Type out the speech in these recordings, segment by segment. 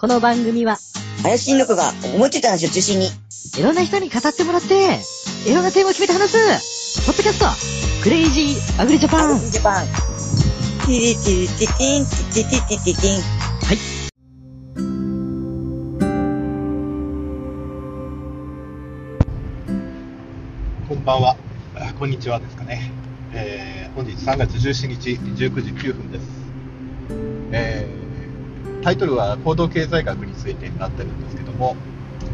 この番組は、林新子が思いついた話を中心に、いろんな人に語ってもらって、いろんなテーマを決めて話す、ポッドキャスト、 Crazy Agri Japan。Japan。ティリティリティティン、ティティティティティティン。こんばんは。あこんにちはですかね。えー本日3月17日19時9分です。えータイトルは行動経済学についてになってるんですけども、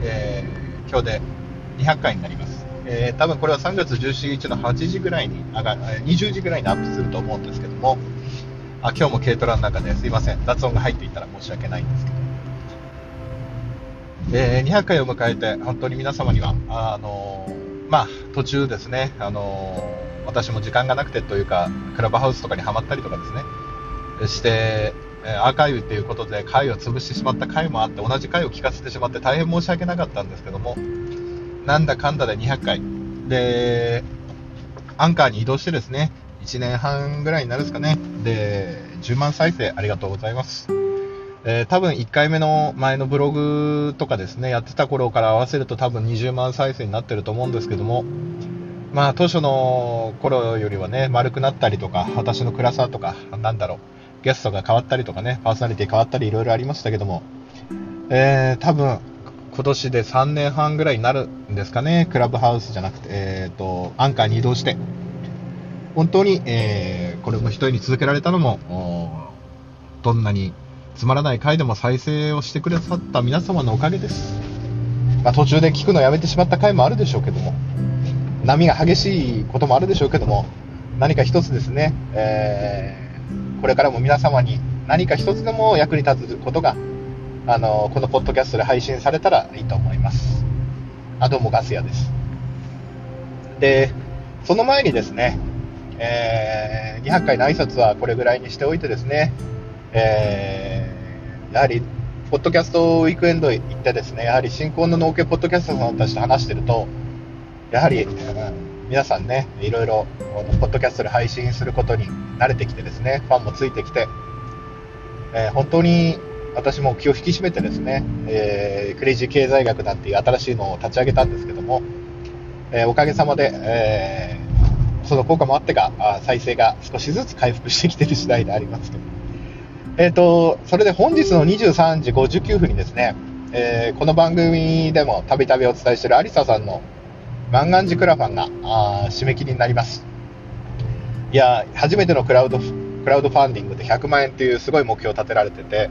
えー今日で200回になります。えー多分これは3月17日の8時ぐらいに上が、えー20時ぐらいにアップすると思うんですけども、あ今日も軽トラの中ですいません。雑音が入っていたら申し訳ないんですけど。えー200回を迎えて、本当に皆様には、あのーまあ、途中ですね、あのー私も時間がなくてというか、クラブハウスとかにはまったりとかですね、して、えーアーカイブということで回を潰してしまった回もあって、同じ回を聞かせてしまって大変申し訳なかったんですけども、なんだかんだで200回。で、アンカーに移動してですね、1年半ぐらいになるんですかね。で、10万再生ありがとうございます。えー多分1回目の前のブログとかですね、やってた頃から合わせると多分20万再生になってると思うんですけども、まあ当初の頃よりはね、丸くなったりとか、私の暗さとか、なんだろう、ゲストが変わったりとかね、パーソナリティ変わったりいろいろありましたけども、えー、多分今年で3年半ぐらいになるんですかね、クラブハウスじゃなくて、えーと、アンカーに移動して、本当に、えーこれも一人に続けられたのも、どんなにつまらない回でも再生をしてくださった皆様のおかげです。まあ、途中で聞くのやめてしまった回もあるでしょうけども、波が激しいこともあるでしょうけども、何か一つですね、えーこれからも皆様に何か一つでも役に立つことが、あの、このポッドキャストで配信されたらいいと思います。あ、どうもガス屋です。で、その前にですね、えー200回の挨拶はこれぐらいにしておいてですね、えーやはり、ポッドキャストウィークエンド行ってですね、やはり新婚の農家ポッドキャスターさんたちと話してると、やはり、うん皆さんね、いろいろ、ポッドキャストで配信することに慣れてきてですね、ファンもついてきて、えー本当に私も気を引き締めてですね、えークレイジー経済学なんていう新しいのを立ち上げたんですけども、えーおかげさまで、えーその効果もあってか、あ再生が少しずつ回復してきてる次第でありますと。えっ、と、それで本日の23時59分にですね、えーこの番組でもたびたびお伝えしているアリサさんの万願寺クラファンがあ締め切りになります。いや、初めてのクラウド、クラウドファンディングで100万円というすごい目標を立てられてて、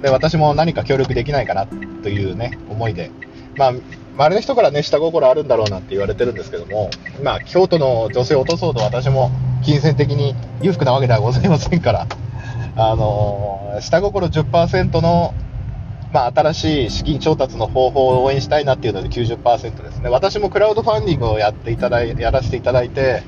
で、私も何か協力できないかなというね、思いで、まあ、周りの人からね、下心あるんだろうなって言われてるんですけども、まあ、京都の女性を落とそうと私も金銭的に裕福なわけではございませんから、あのー下心10%の、まあ、新しい資金調達の方法を応援したいなっていうので90%ですね。私もクラウドファンディングをやっていただい、やらせていただいて、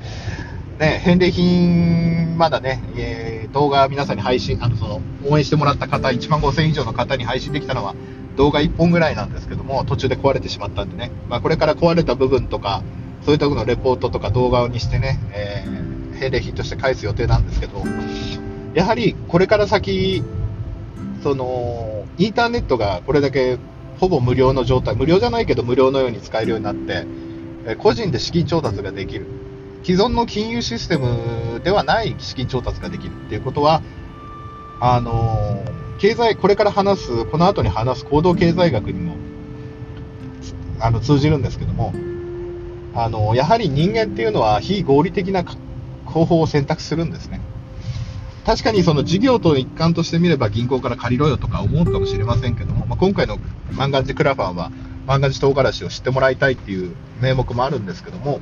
ね、返礼品、まだね、えー動画皆さんに配信、あの、その、応援してもらった方、1万5000以上の方に配信できたのは、動画1本ぐらいなんですけども、途中で壊れてしまったんでね、まあ、これから壊れた部分とか、そういったとこのレポートとか動画にしてね、えー返礼品として返す予定なんですけど、やはりこれから先、その、インターネットがこれだけほぼ無料の状態、無料じゃないけど無料のように使えるようになって、え個人で資金調達ができる。既存の金融システムではない資金調達ができるっていうことは、あの経済、これから話す、この後に話す行動経済学にも、あの、通じるんですけども、あのやはり人間っていうのは非合理的な方法を選択するんですね。確かにその事業と一環として見れば銀行から借りろよとか思うかもしれませんけども、まあ、今回の万願寺クラファンは万願寺唐辛子を知ってもらいたいっていう名目もあるんですけども、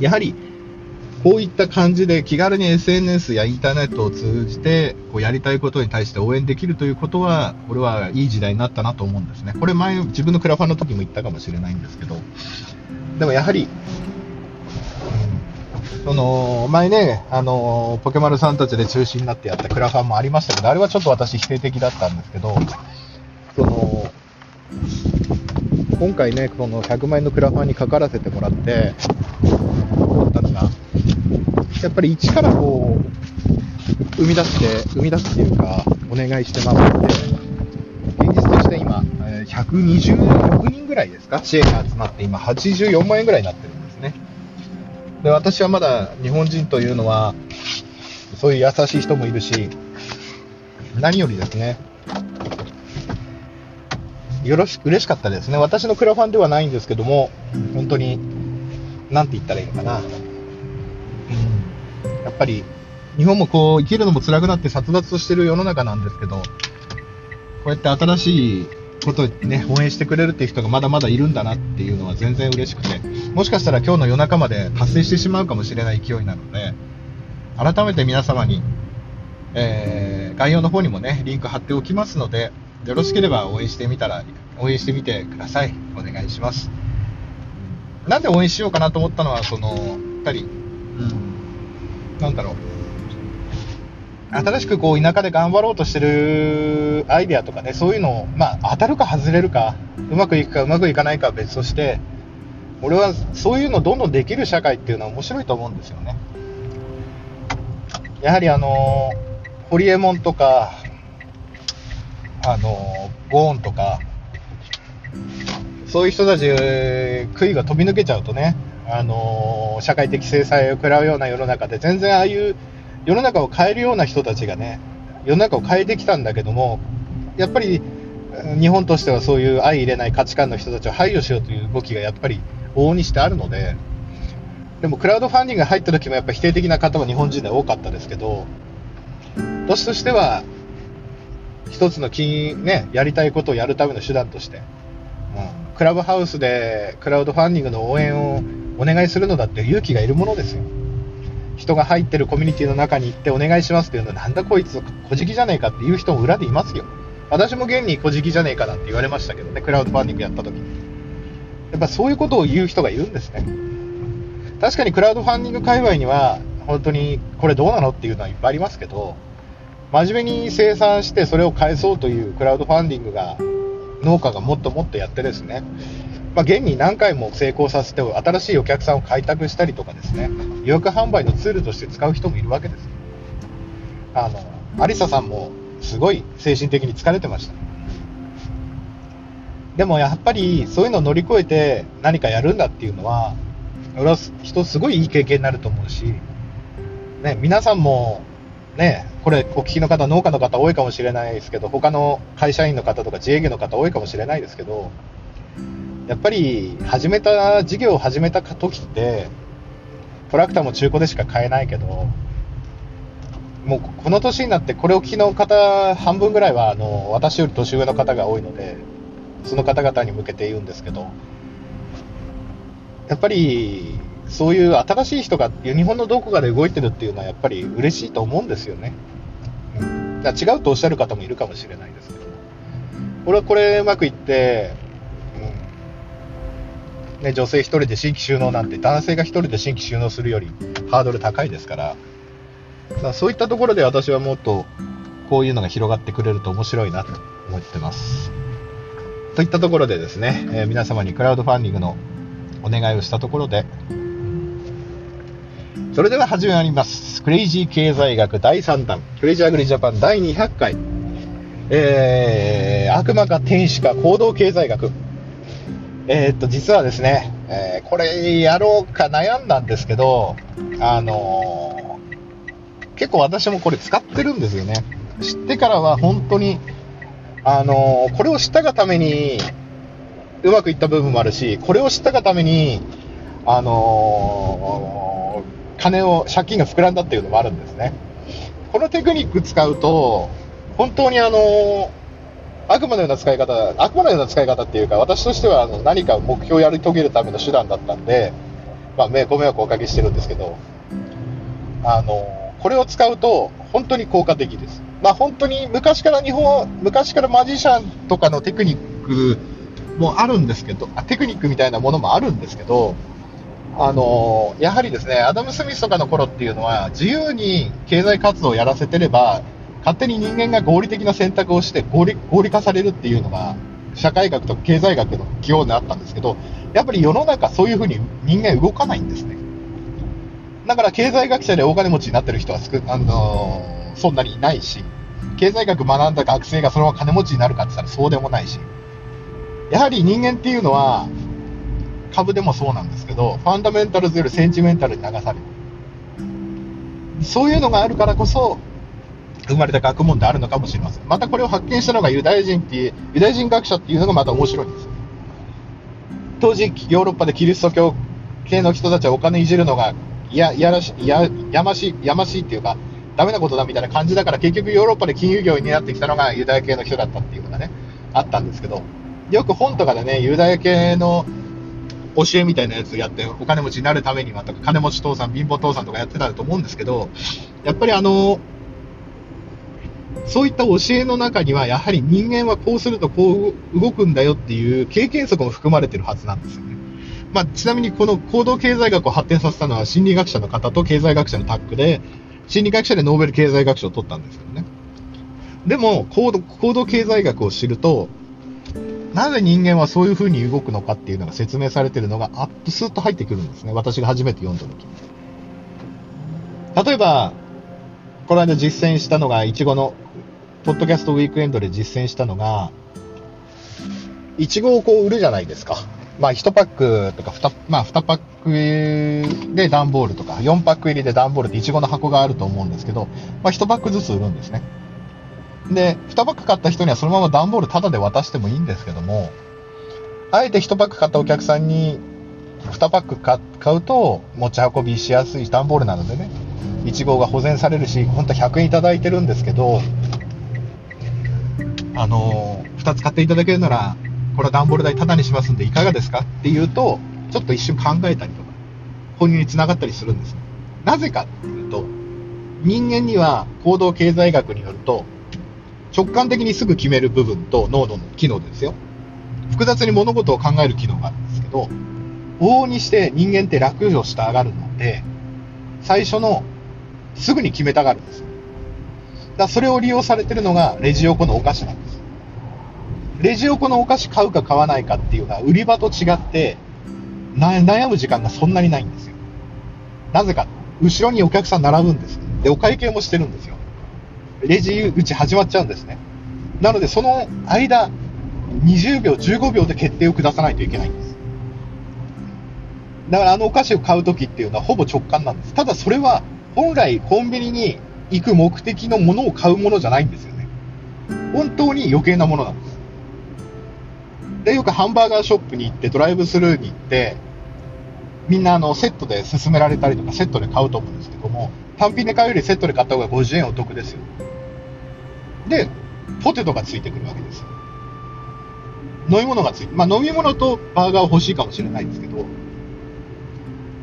やはりこういった感じで気軽に SNS やインターネットを通じてこうやりたいことに対して応援できるということは、これはいい時代になったなと思うんですね。これ前自分のクラファンの時も言ったかもしれないんですけど、でもやはり、その前ね、あのポケマルさんたちで中心になってやったクラファンもありましたけど、あれはちょっと私否定的だったんですけど、その今回ね、この100万円のクラファンにかからせてもらって、思ったのが、やっぱり一からこう、生み出して、生み出すっていうか、お願いして回って、現実的で126人ぐらいですか、支援が集まって、今、84万円ぐらいになってる。で、私はまだ日本人というのは、そういう優しい人もいるし、何よりですね、よろし、嬉しかったですね。私のクラファンではないんですけども、本当に、なんて言ったらいいのかな。うん、やっぱり、日本もこう、生きるのも辛くなって殺伐としてる世の中なんですけど、こうやって新しいことね、応援してくれるっていう人がまだまだいるんだなっていうのは全然嬉しくて、もしかしたら今日の夜中まで達成してしまうかもしれない勢いなので、改めて皆様に、えー、概要の方にもね、リンク貼っておきますので、よろしければ応援してみたら、応援してみてください。お願いします。なんで応援しようかなと思ったのは、その、やっぱり、うん、なんだろう。新しくこう田舎で頑張ろうとしてるアイデアとかね、そういうのを、まあ、当たるか外れるか、うまくいくかうまくいかないかは別として、俺はそういうのどんどんできる社会っていうのは面白いと思うんですよね。やはりあの、ホリエモンとか、あの、ゴーンとか、そういう人たち、杭が飛び抜けちゃうとね、あの、社会的制裁を食らうような世の中で、全然ああいう世の中を変えるような人たちがね、世の中を変えてきたんだけども、やっぱり日本としてはそういう相入れない価値観の人たちを排除しようという動きがやっぱり往々にしてあるので、でもクラウドファンディングが入った時もやっぱ否定的な方は日本人で多かったですけど、年としては一つの金、ね、やりたいことをやるための手段として、うん、クラブハウスでクラウドファンディングの応援をお願いするのだって勇気がいるものですよ。人が入ってるコミュニティの中に行ってお願いしますっていうのは、なんだこいつ、小じきじゃねえかっていう人も裏でいますよ。私も現に小じきじゃねえかなんて言われましたけどね、クラウドファンディングやった時に。やっぱそういうことを言う人がいるんですね。確かにクラウドファンディング界隈には、本当にこれどうなのっていうのはいっぱいありますけど、真面目に生産してそれを返そうというクラウドファンディングが農家がもっともっとやってですね、まあ、現に何回も成功させて新しいお客さんを開拓したりとかですね予約販売のツールとして使う人もいるわけです。あのアリサさんもすごい精神的に疲れてました。でもやっぱりそういうのを乗り越えて何かやるんだっていうのは俺は人すごいいい経験になると思うし、ね、皆さんもね、これお聞きの方、農家の方多いかもしれないですけど、他の会社員の方とか自営業の方多いかもしれないですけど、やっぱり始めた、事業を始めた時って、トラクターも中古でしか買えないけど、もうこの年になってこれを聞きの方半分ぐらいはあの私より年上の方が多いので、その方々に向けて言うんですけど、やっぱりそういう新しい人が日本のどこかで動いてるっていうのはやっぱり嬉しいと思うんですよね。うん、だ違うとおっしゃる方もいるかもしれないですけど、俺はこれうまくいって、ね、女性1人で新規収納なんて男性が1人で新規収納するよりハードル高いですから、からそういったところで私はもっとこういうのが広がってくれると面白いなと思ってます。といったところでですね、えー、皆様にクラウドファンディングのお願いをしたところで、それでは始まります。クレイジー経済学第3弾、クレイジーアグリジャパン第200回、えー、悪魔か天使か行動経済学。えー、っと、実はですね、えー、これやろうか悩んだんですけど、あのー、結構私もこれ使ってるんですよね。知ってからは本当に、あのこれを知ったがために、うまくいった部分もあるし、これを知ったがために、あの金を、借金が膨らんだっていうのもあるんですね。このテクニック使うと、本当にあの、悪魔のような使い方、悪魔のような使い方っていうか、私としてはあの何か目標をやり遂げるための手段だったんで、まあ、ご迷惑をおかけしてるんですけど、あの、これを使うと本当に効果的です。まあ、本当に昔から日本、昔からマジシャンとかのテクニックもあるんですけど、テクニックみたいなものもあるんですけど、あのやはりですね、アダム・スミスとかの頃っていうのは、自由に経済活動をやらせてれば、勝手に人間が合理的な選択をして合理合理化されるっていうのが、社会学と経済学の基本であったんですけど、やっぱり世の中そういうふうに人間動かないんですね。だから経済学者で大金持ちになってる人はすく、あのー、そんなにいないし、経済学学んだ学生がそのまま金持ちになるかって言ったらそうでもないし、やはり人間っていうのは、株でもそうなんですけど、ファンダメンタルズよりセンチメンタルに流される。そういうのがあるからこそ、生まれた学問であるのかもしれません。またこれを発見したのがユダヤ人っていう、ユダヤ人学者っていうのがまた面白いんです。当時、ヨーロッパでキリスト教系の人たちはお金いじるのが、いや、やらし、や、やましい、やましいっていうか、ダメなことだみたいな感じだから、結局ヨーロッパで金融業になってきたのがユダヤ系の人だったっていうのがね、あったんですけど、よく本とかでね、ユダヤ系の教えみたいなやつやって、お金持ちになるためにはとか、金持ち父さん、貧乏父さんとかやってたと思うんですけど、やっぱりあの、そういった教えの中には、やはり人間はこうするとこう動くんだよっていう経験則も含まれてるはずなんですよね。まあ、ちなみにこの行動経済学を発展させたのは心理学者の方と経済学者のタッグで、心理学者でノーベル経済学賞を取ったんですけどね。でも、行動行動経済学を知ると、なぜ人間はそういう風に動くのかっていうのが説明されてるのが、アップスッと入ってくるんですね。私が初めて読んだ時例えば、この間実践したのが、いちごの、ポッドキャストウィークエンドで実践したのが、いちごをこう売るじゃないですか。まあ、1パックとか2、まあ、2パックで段ボールとか、4パック入りで段ボールっていちごの箱があると思うんですけど、まあ、1パックずつ売るんですね。で、2パック買った人にはそのまま段ボールタダで渡してもいいんですけども、あえて1パック買ったお客さんに2パック買うと持ち運びしやすい段ボールなのでね、いちごが保全されるし、本当は100円いただいてるんですけど、あの、2つ買っていただけるなら、これは段ボール代タダにしますんでいかがですか？って言うと、ちょっと一瞬考えたりとか、購入につながったりするんです。なぜかっていうと、人間には行動経済学によると、直感的にすぐ決める部分と脳の機能ですよ。複雑に物事を考える機能があるんですけど、往々にして人間って楽をしたがるので、最初のすぐに決めたがるんです。だそれを利用されてるのがレジ横のお菓子なんです。レジ横のお菓子買うか買わないかっていうのは売り場と違って悩む時間がそんなにないんですよ。なぜか、後ろにお客さん並ぶんです。で、お会計もしてるんですよ。レジ打ち始まっちゃうんですね。なので、その間、20秒、15秒で決定を下さないといけないんです。だからあのお菓子を買うときっていうのはほぼ直感なんです。ただそれは本来コンビニに行く目的のものを買うものじゃないんですよね。本当に余計なものなんです。で、よくハンバーガーショップに行ってドライブスルーに行って、みんなあのセットで勧められたりとかセットで買うと思うんですけども、単品で買うよりセットで買った方が50円お得ですよ。で、ポテトがついてくるわけですよ。飲み物がついて、まあ飲み物とバーガー欲しいかもしれないんですけど、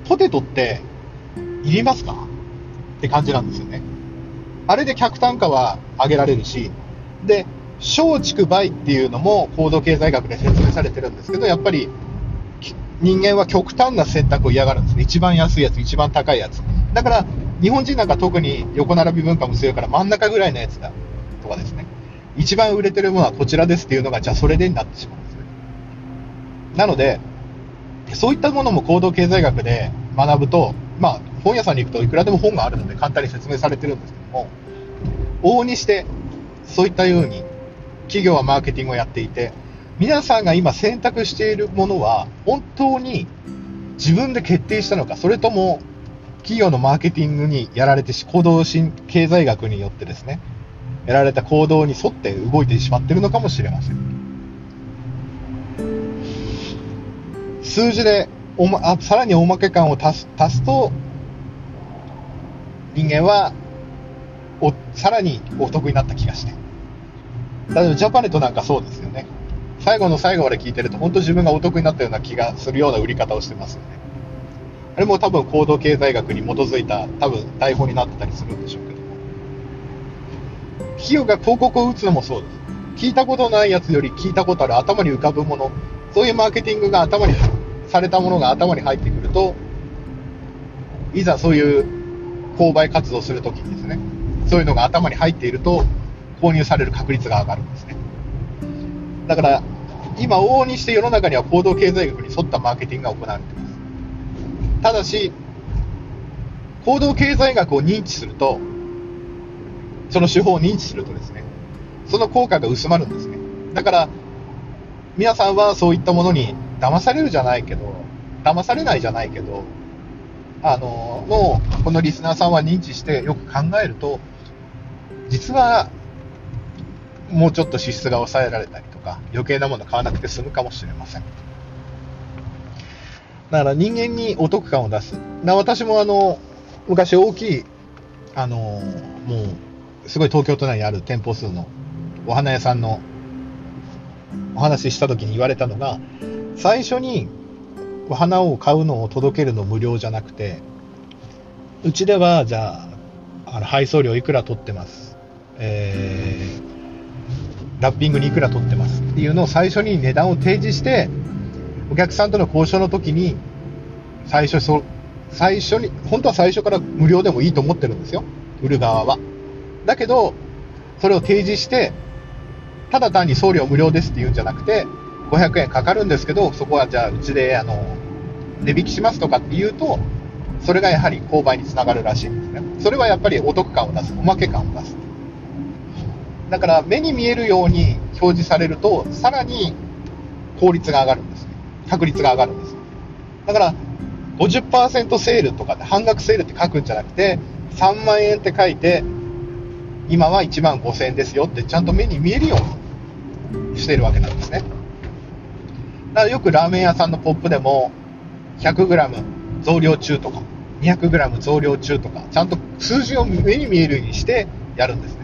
ポテトっていりますか？って感じなんですよね。あれで客単価は上げられるし、で、小畜梅っていうのも行動経済学で説明されてるんですけど、やっぱり人間は極端な選択を嫌がるんですね。一番安いやつ、一番高いやつ。だから、日本人なんか特に横並び文化も強いから真ん中ぐらいのやつだとかですね。一番売れてるものはこちらですっていうのが、じゃあそれでになってしまうんですね。なので、そういったものも行動経済学で学ぶと、まあ、本屋さんに行くといくらでも本があるので簡単に説明されてるんですけども、往々にして、そういったように、企業はマーケティングをやっていて、皆さんが今選択しているものは、本当に自分で決定したのか、それとも企業のマーケティングにやられて、行動経済学によってですね、やられた行動に沿って動いてしまっているのかもしれません。数字でお、ま、あさらにおまけ感を足す足すと、人間はおさらにお得になった気がして。例えばジャパネットなんかそうですよね。最後の最後まで聞いてると、本当自分がお得になったような気がするような売り方をしてますよね。あれも多分行動経済学に基づいた多分台本になってたりするんでしょうけども。企業が広告を打つのもそうです。聞いたことないやつより聞いたことある頭に浮かぶもの、そういうマーケティングが頭にされたものが頭に入ってくると、いざそういう購買活動するときにですね、そういうのが頭に入っていると、購入される確率が上がるんですね。だから、今、往々にして世の中には行動経済学に沿ったマーケティングが行われています。ただし、行動経済学を認知すると、その手法を認知するとですね、その効果が薄まるんですね。だから、皆さんはそういったものに騙されるじゃないけど、騙されないじゃないけど、あの、の、このリスナーさんは認知してよく考えると、実は、もうちょっと支出が抑えられたりとか、余計なもの買わなくて済むかもしれません。だから人間にお得感を出す。な私もあの、昔大きい、あの、もう、すごい東京都内にある店舗数のお花屋さんのお話しした時に言われたのが、最初に花を買うのを届けるの無料じゃなくて、うちでは、じゃあ、あの配送料いくら取ってます。えー、ラッピングにいくら取ってますっていうのを最初に値段を提示して、お客さんとの交渉の時に、最初そ、最初に、本当は最初から無料でもいいと思ってるんですよ。売る側は。だけど、それを提示して、ただ単に送料無料ですって言うんじゃなくて、500円かかるんですけど、そこはじゃあうちで、あの、値引きしますとかって言うと、それがやはり購買につながるらしいんですね。それはやっぱりお得感を出す、おまけ感を出す。だから目に見えるように表示されると、さらに効率が上がるんです。確率が上がるんです。だから、50%セールとかで半額セールって書くんじゃなくて、3万円って書いて、今は1万5000円ですよってちゃんと目に見えるようにしてるわけなんですね。だからよくラーメン屋さんのポップでも、100g 増量中とか、200g 増量中とか、ちゃんと数字を目に見えるようにしてやるんですね。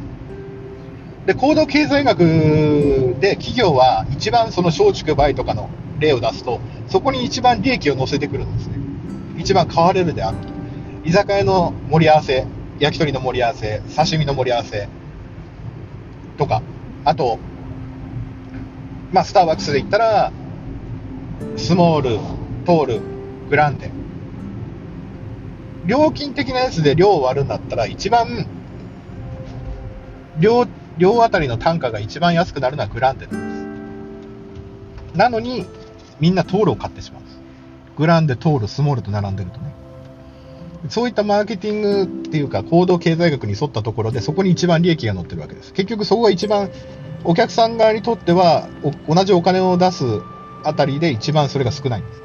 で、行動経済学で企業は一番その松竹梅とかの例を出すと、そこに一番利益を乗せてくるんですね。一番買われるであると。居酒屋の盛り合わせ、焼き鳥の盛り合わせ、刺身の盛り合わせとか、あと、まあ、スターバックスで言ったら、スモール、トール、グランデ。料金的なやつで量を割るんだったら、一番、量、量あたりの単価が一番安くなるのはグランデなんです。なのに、みんなトールを買ってしまうんです。グランデ、トール、スモールと並んでるとね。そういったマーケティングっていうか、行動経済学に沿ったところで、そこに一番利益が乗ってるわけです。結局そこが一番、お客さん側にとっては、同じお金を出すあたりで一番それが少ないんです。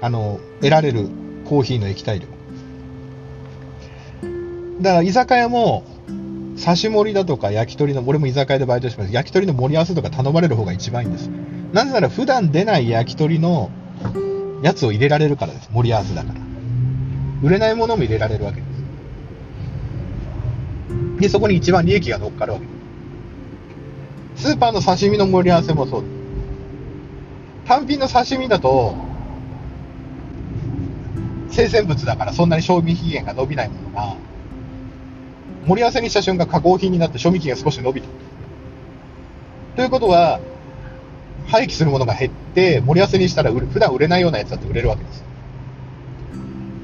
あの、得られるコーヒーの液体量。だから居酒屋も、刺し盛りだとか焼き鳥の、俺も居酒屋でバイトします。焼き鳥の盛り合わせとか頼まれる方が一番いいんです。なぜなら普段出ない焼き鳥のやつを入れられるからです。盛り合わせだから。売れないものも入れられるわけです。で、そこに一番利益が乗っかるわけです。スーパーの刺身の盛り合わせもそうです。単品の刺身だと、生鮮物だからそんなに賞味期限が伸びないものが、盛り合わせにした瞬間加工品になって賞味期限が少し伸びた。ということは、廃棄するものが減って、盛り合わせにしたら売れ普段売れないようなやつだって売れるわけです。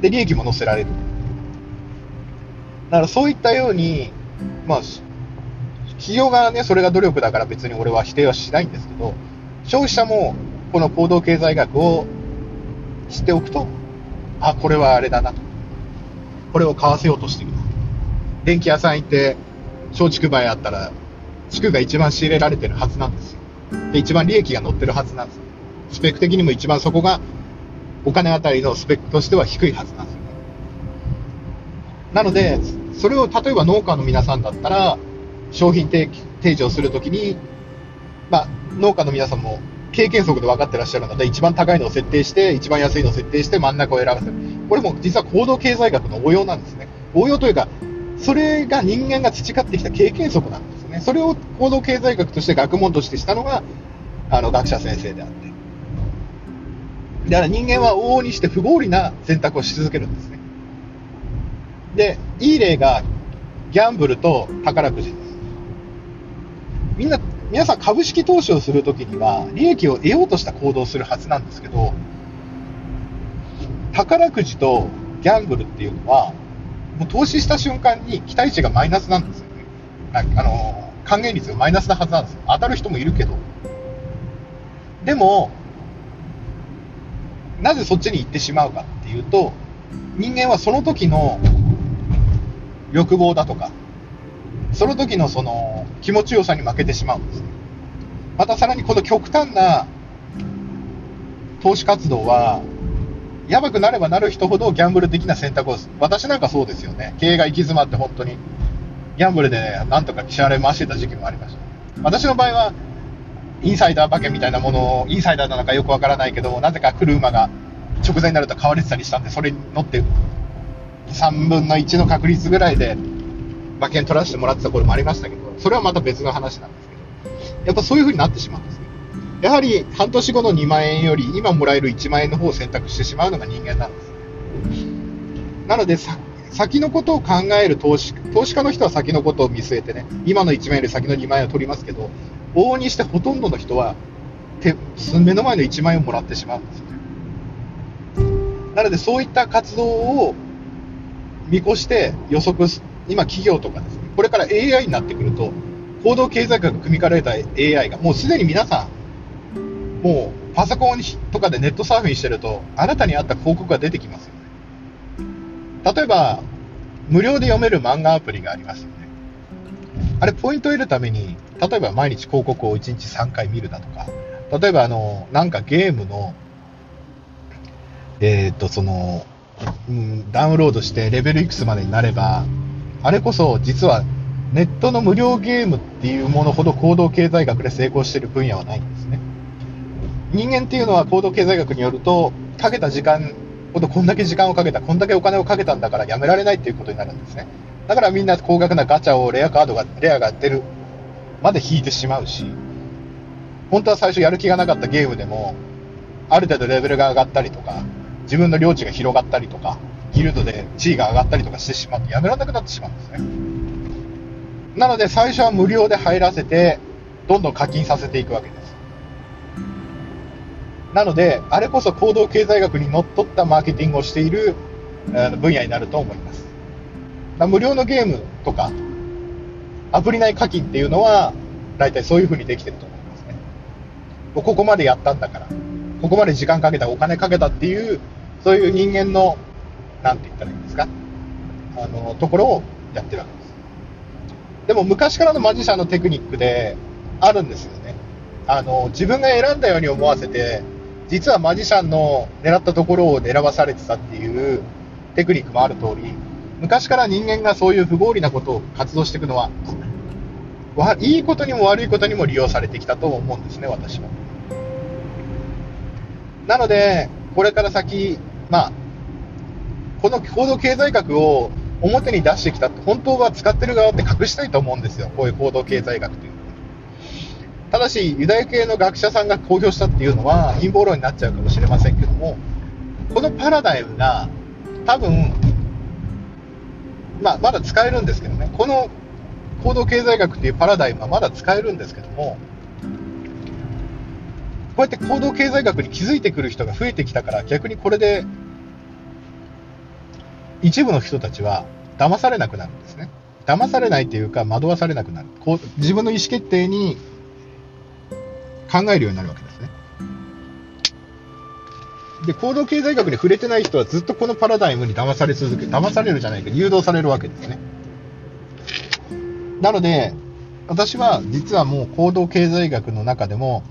で、利益も乗せられる。だからそういったように、まあ、企業側ね、それが努力だから別に俺は否定はしないんですけど、消費者もこの行動経済学を知っておくと、あ、これはあれだなと。これを買わせようとしてる。電気屋さん行って、松竹梅あったら、地区が一番仕入れられてるはずなんですよ。で、一番利益が乗ってるはずなんですよ。スペック的にも一番そこが、お金あたりのスペックとしては低いはずなんですよ。なので、それを例えば農家の皆さんだったら、商品提提示をするときに、まあ、農家の皆さんも経験則で分かってらっしゃるので、一番高いのを設定して、一番安いのを設定して真ん中を選ばせる。これも実は行動経済学の応用なんですね。応用というか、それが人間が培ってきた経験則なんですね。それを行動経済学として学問としてしたのが、あの、学者先生であって。だから人間は往々にして不合理な選択をし続けるんですね。で、いい例が、ギャンブルと宝くじです。みんな、皆さん株式投資をするときには、利益を得ようとした行動をするはずなんですけど、宝くじとギャンブルっていうのは、もう投資した瞬間に期待値がマイナスなんですよね。あの、還元率がマイナスなはずなんですよ。当たる人もいるけど。でも、なぜそっちに行ってしまうかっていうと、人間はその時の欲望だとか、その時のその気持ちよさに負けてしまうんです。またさらにこの極端な投資活動は、やばくなればなる人ほどギャンブル的な選択を、私なんかそうですよね。経営が行き詰まって本当に、ギャンブルでね、なんとか支払い回してた時期もありました。私の場合は、インサイダー馬券みたいなものを、インサイダーなのかよくわからないけど、なぜか来る馬が直前になると買われてたりしたんで、それに乗って、3分の1の確率ぐらいで馬券取らせてもらってた頃もありましたけど、それはまた別の話なんですけど、やっぱそういう風になってしまうんですね。やはり半年後の2万円より今もらえる1万円の方を選択してしまうのが人間なんです。なのでさ、先のことを考える投資投資家の人は先のことを見据えてね、今の1万円より先の2万円を取りますけど、往々にしてほとんどの人は手、目の前の1万円をもらってしまうんですよね。なのでそういった活動を見越して予測す、今企業とかですね、これから AI になってくると、行動経済学組み換えられた AI が、もうすでに皆さん、もうパソコンとかでネットサーフィンしてると、あなたに合った広告が出てきますよね。例えば、無料で読める漫画アプリがありますよね。あれ、ポイントを得るために、例えば毎日広告を1日3回見るだとか、例えばあの、なんかゲームの、えーっと、その、うん、ダウンロードしてレベルいくつまでになれば、あれこそ実はネットの無料ゲームっていうものほど行動経済学で成功している分野はないんですね。人間っていうのは行動経済学によると、かけた時間ほどこんだけ時間をかけた、こんだけお金をかけたんだからやめられないっていうことになるんですね。だからみんな高額なガチャをレアカードが、レアが出るまで引いてしまうし、本当は最初やる気がなかったゲームでも、ある程度レベルが上がったりとか、自分の領地が広がったりとか、ギルドで地位が上がったりとかしてしまってやめられなくなってしまうんですね。なので最初は無料で入らせて、どんどん課金させていくわけです。なので、あれこそ行動経済学にのっとったマーケティングをしている分野になると思います。無料のゲームとか、アプリ内課金っていうのは、大体そういう風にできてると思いますね。ここまでやったんだから、ここまで時間かけた、お金かけたっていう、そういう人間の、なんて言ったらいいんですか、あの、ところをやってるわけです。でも昔からのマジシャンのテクニックであるんですよね。あの、自分が選んだように思わせて、実はマジシャンの狙ったところを選ばされてたっていうテクニックもある通り、昔から人間がそういう不合理なことを活動していくのは、いいことにも悪いことにも利用されてきたと思うんですね、私は。なので、これから先、まあ、この行動経済学を表に出してきたって、本当は使ってる側って隠したいと思うんですよ、こういう行動経済学というのは。ただし、ユダヤ系の学者さんが公表したっていうのは陰謀論になっちゃうかもしれませんけども、このパラダイムが多分、まあ、まだ使えるんですけどね、この行動経済学っていうパラダイムはまだ使えるんですけども、こうやって行動経済学に気づいてくる人が増えてきたから、逆にこれで、一部の人たちは騙されなくなるんですね。騙されないというか、惑わされなくなる。こう自分の意思決定に考えるようになるわけですね。で、行動経済学に触れてない人はずっとこのパラダイムに騙され続け、騙されるじゃないけど、誘導されるわけですね。なので、私は実はもう行動経済学の中でも、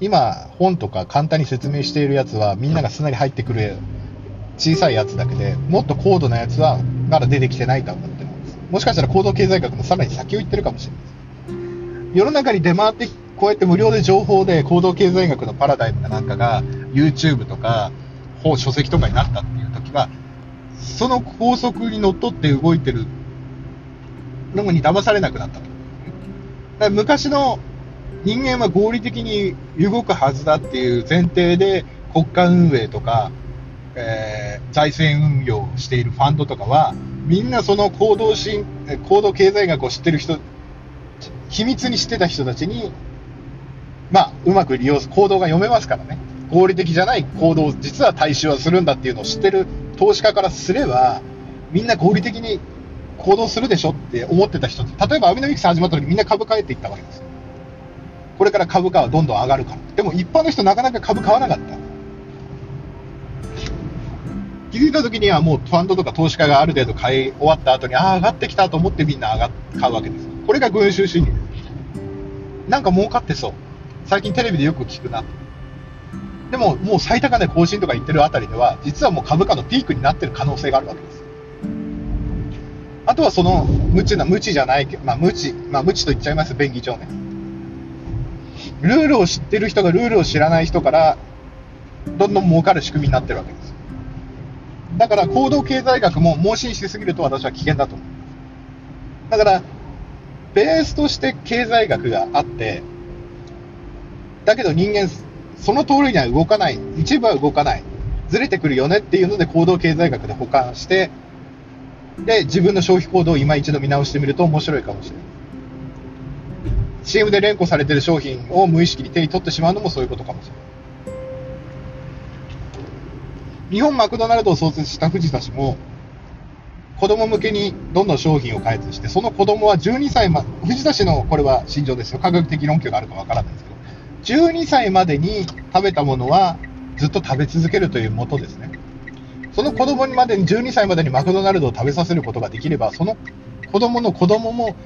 今本とか簡単に説明しているやつはみんながすんなり入ってくる小さいやつだけで、もっと高度なやつはまだ出てきてないと思ってます。もしかしたら行動経済学のさらに先を行ってるかもしれないです。世の中に出回って、こうやって無料で情報で行動経済学のパラダイムかなんかが YouTube とか本書籍とかになったっていう時は、その法則にのっとって動いてるのに騙されなくなったと。だ昔の人間は合理的に動くはずだっていう前提で国家運営とか、えー財政運用をしているファンドとかは、みんなその行動し行動経済学を知ってる人、秘密に知ってた人たちに、まあ、うまく利用す、行動が読めますからね。合理的じゃない行動を実は大衆はするんだっていうのを知ってる投資家からすれば、みんな合理的に行動するでしょって思ってた人、例えばアベノミクス始まった時みんな株買えって言ったわけです。これから株価はどんどん上がるから。でも一般の人なかなか株買わなかった。気づいた時にはもうファンドとか投資家がある程度買い終わった後に、ああ、上がってきたと思ってみんな上が買うわけです。これが群衆心理です。なんか儲かってそう。最近テレビでよく聞くな。でも、もう最高値更新とか言ってるあたりでは、実はもう株価のピークになってる可能性があるわけです。あとはその、無知な、無知じゃないけど、まあ無知、まあ無知と言っちゃいます、便宜上ね。ルールを知ってる人がルールを知らない人から、どんどん儲かる仕組みになってるわけです。だから行動経済学も盲信しすぎると私は危険だと思う。だから、ベースとして経済学があって、だけど人間、その通りには動かない、一部は動かない、ずれてくるよねっていうので行動経済学で保管して、で、自分の消費行動を今一度見直してみると面白いかもしれない。CM で連呼されてる商品を無意識に手に取ってしまうのもそういうことかもしれない。日本マクドナルドを創設した藤田氏も、子供向けにどんどん商品を開発して、その子供は12歳ま、藤田氏のこれは心情ですよ。科学的論拠があるかわからないですけど、12歳までに食べたものはずっと食べ続けるというもとですね。その子供にまでに12歳までにマクドナルドを食べさせることができれば、その子供の子供も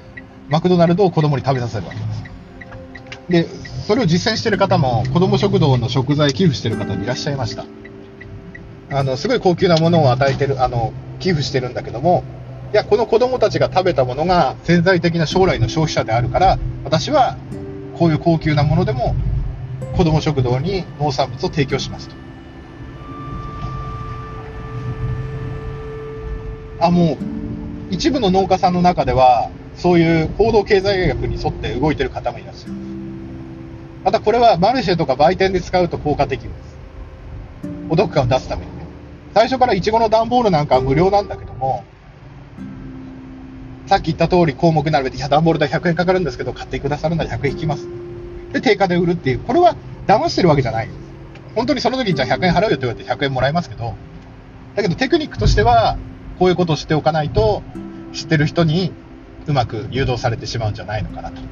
マクドナルドを子供に食べさせるわけです。で、それを実践している方も、子供食堂の食材寄付している方にいらっしゃいました。あの、すごい高級なものを与えてる、あの、寄付してるんだけども、いや、この子供たちが食べたものが潜在的な将来の消費者であるから、私はこういう高級なものでも子供食堂に農産物を提供しますと。あ、もう、一部の農家さんの中では、そういう行動経済学に沿って動いてる方もいらっしゃいます。またこれはマルシェとか売店で使うと効果的です。お得感を出すために。最初からイチゴの段ボールなんかは無料なんだけども、さっき言った通り項目並べて、いや、段ボール代100円かかるんですけど、買ってくださるなら100円引きます。で、定価で売るっていう、これは騙してるわけじゃない。本当にその時にじゃあ100円払うよって言われて100円もらえますけど、だけどテクニックとしては、こういうことを知っておかないと、知ってる人にうまく誘導されてしまうんじゃないのかなと。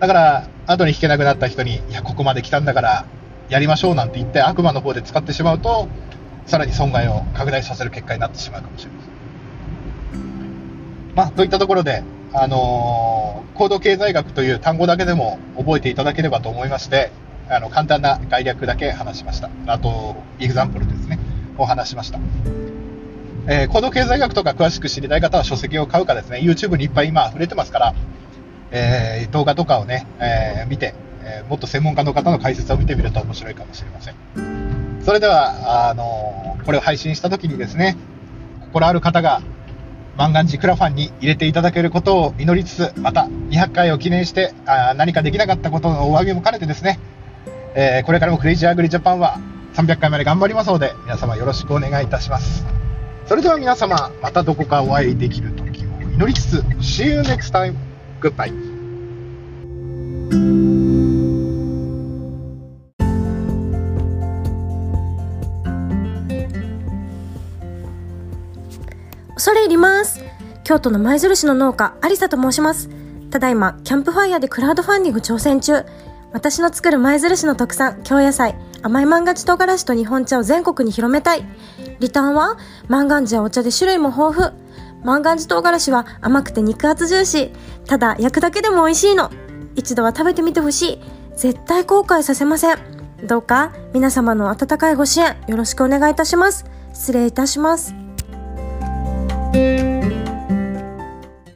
だから、後に引けなくなった人に、いや、ここまで来たんだから、やりましょうなんて言って悪魔の方で使ってしまうと、さらに損害を拡大させる結果になってしまうかもしれません。まあ、といったところで、あのー行動経済学という単語だけでも覚えていただければと思いまして、あの、簡単な概略だけ話しました。あと、エグザンプルですね、を話しました。えー行動経済学とか詳しく知りたい方は書籍を買うかですね、YouTube にいっぱい今溢れてますから、えー動画とかをね、えー見て、えーもっと専門家の方の解説を見てみると面白いかもしれません。それでは、あのこれを配信した時にですね、心ある方が、万願寺クラファンに入れていただけることを祈りつつ、また200回を記念して、あ何かできなかったことのお詫びも兼ねてですね、えーこれからもクレイジーアグリジャパンは300回まで頑張りますので、皆様よろしくお願いいたします。それでは皆様、またどこかお会いできる時を祈りつつ、See you next time. Goodbye. 京都の舞鶴市の農家有沙と申します。ただいまキャンプファイヤーでクラウドファンディング挑戦中。私の作る舞鶴市の特産京野菜甘い万願寺唐辛子と日本茶を全国に広めたい。リターンは万願寺やお茶で種類も豊富。万願寺唐辛子は甘くて肉厚ジューシー。ただ焼くだけでも美味しいの。一度は食べてみてほしい。絶対後悔させません。どうか皆様の温かいご支援よろしくお願いいたします。失礼いたします。